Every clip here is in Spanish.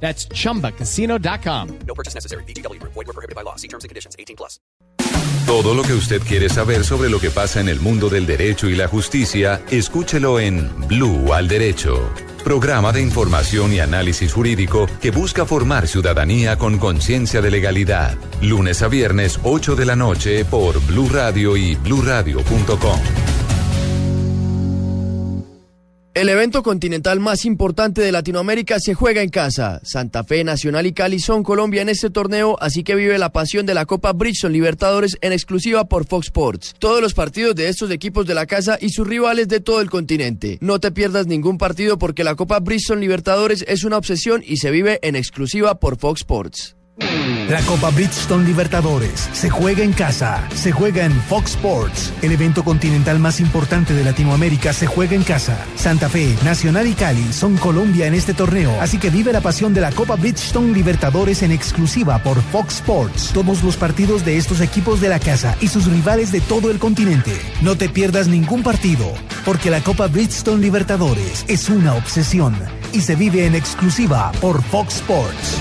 That's chumbacasino.com. No purchase necessary. BGW. Void were prohibited by law. See terms and conditions. 18 plus. Todo lo que usted quiere saber sobre lo que pasa en el mundo del derecho y la justicia, escúchelo en Blue al Derecho. Programa de información y análisis jurídico que busca formar ciudadanía con conciencia de legalidad. Lunes a viernes, 8 de la noche por Blue Radio y bluradio.com. El evento continental más importante de Latinoamérica se juega en casa. Santa Fe, Nacional y Cali son Colombia en este torneo, así que vive la pasión de la Copa Bridgestone Libertadores en exclusiva por Fox Sports. Todos los partidos de estos equipos de la casa y sus rivales de todo el continente. No te pierdas ningún partido porque la Copa Bridgestone Libertadores es una obsesión y se vive en exclusiva por Fox Sports. La Copa Bridgestone Libertadores se juega en casa, se juega en Fox Sports. El evento continental más importante de Latinoamérica se juega en casa. Santa Fe, Nacional y Cali son Colombia en este torneo, así que vive la pasión de la Copa Bridgestone Libertadores en exclusiva por Fox Sports. Todos los partidos de estos equipos de la casa y sus rivales de todo el continente. No te pierdas ningún partido, porque la Copa Bridgestone Libertadores es una obsesión y se vive en exclusiva por Fox Sports.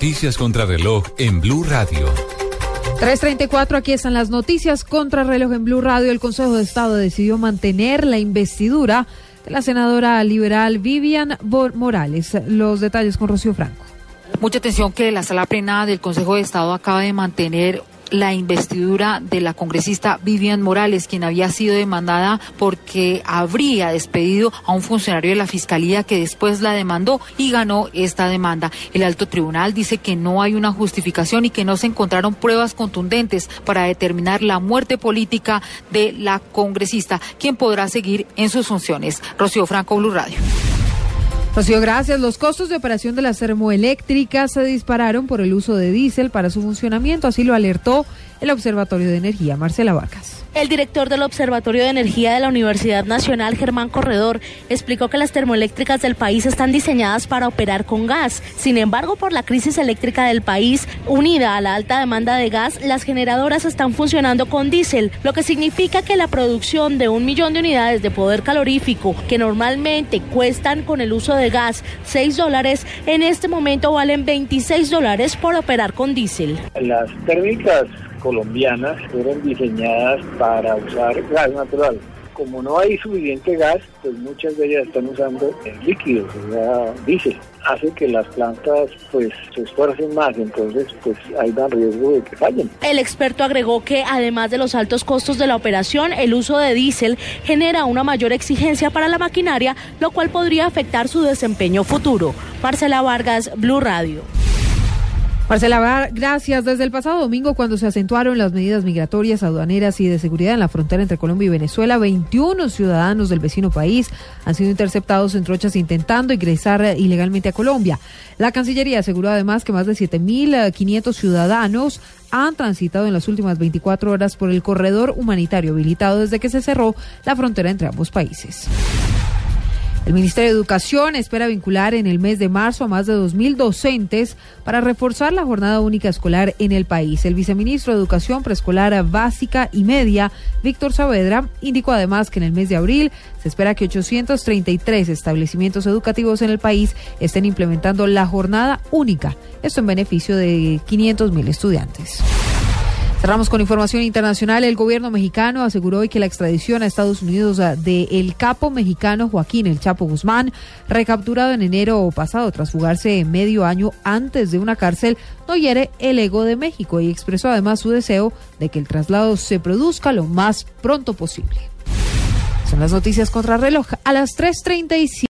Noticias contra reloj en Blue Radio. 334, aquí están las noticias contra reloj en Blue Radio. El Consejo de Estado decidió mantener la investidura de la senadora liberal Vivian Morales. Los detalles con Rocío Franco. Mucha atención que la sala plena del Consejo de Estado acaba de mantener la investidura de la congresista Vivian Morales, quien había sido demandada porque habría despedido a un funcionario de la Fiscalía que después la demandó y ganó esta demanda. El alto tribunal dice que no hay una justificación y que no se encontraron pruebas contundentes para determinar la muerte política de la congresista, quien podrá seguir en sus funciones. Rocío Franco, Blue Radio. Rocío, gracias. Los costos de operación de las termoeléctricas se dispararon por el uso de diésel para su funcionamiento, así lo alertó el Observatorio de Energía. Marcela Vargas. El director del Observatorio de Energía de la Universidad Nacional, Germán Corredor, explicó que las termoeléctricas del país están diseñadas para operar con gas. Sin embargo, por la crisis eléctrica del país, unida a la alta demanda de gas, las generadoras están funcionando con diésel, lo que significa que la producción de un millón de unidades de poder calorífico, que normalmente cuestan con el uso de gas 6 dólares, en este momento valen 26 dólares por operar con diésel. Las térmicas colombianas fueron diseñadas para usar gas natural. Como no hay suficiente gas, pues muchas de ellas están usando líquidos, o sea, diésel. Hace que las plantas pues se esfuercen más, entonces pues hay más riesgo de que fallen. El experto agregó que además de los altos costos de la operación, el uso de diésel genera una mayor exigencia para la maquinaria, lo cual podría afectar su desempeño futuro. Marcela Vargas, Blue Radio. Marcela, gracias. Desde el pasado domingo, cuando se acentuaron las medidas migratorias, aduaneras y de seguridad en la frontera entre Colombia y Venezuela, 21 ciudadanos del vecino país han sido interceptados en trochas intentando ingresar ilegalmente a Colombia. La Cancillería aseguró además que más de 7.500 ciudadanos han transitado en las últimas 24 horas por el corredor humanitario habilitado desde que se cerró la frontera entre ambos países. El Ministerio de Educación espera vincular en el mes de marzo a más de 2.000 docentes para reforzar la jornada única escolar en el país. El viceministro de Educación Preescolar Básica y Media, Víctor Saavedra, indicó además que en el mes de abril se espera que 833 establecimientos educativos en el país estén implementando la jornada única. Esto en beneficio de 500.000 estudiantes. Cerramos con información internacional. El gobierno mexicano aseguró hoy que la extradición a Estados Unidos de el capo mexicano Joaquín El Chapo Guzmán, recapturado en enero pasado tras fugarse medio año antes de una cárcel, no hiere el ego de México y expresó además su deseo de que el traslado se produzca lo más pronto posible. Son las noticias contra reloj a las 3.37.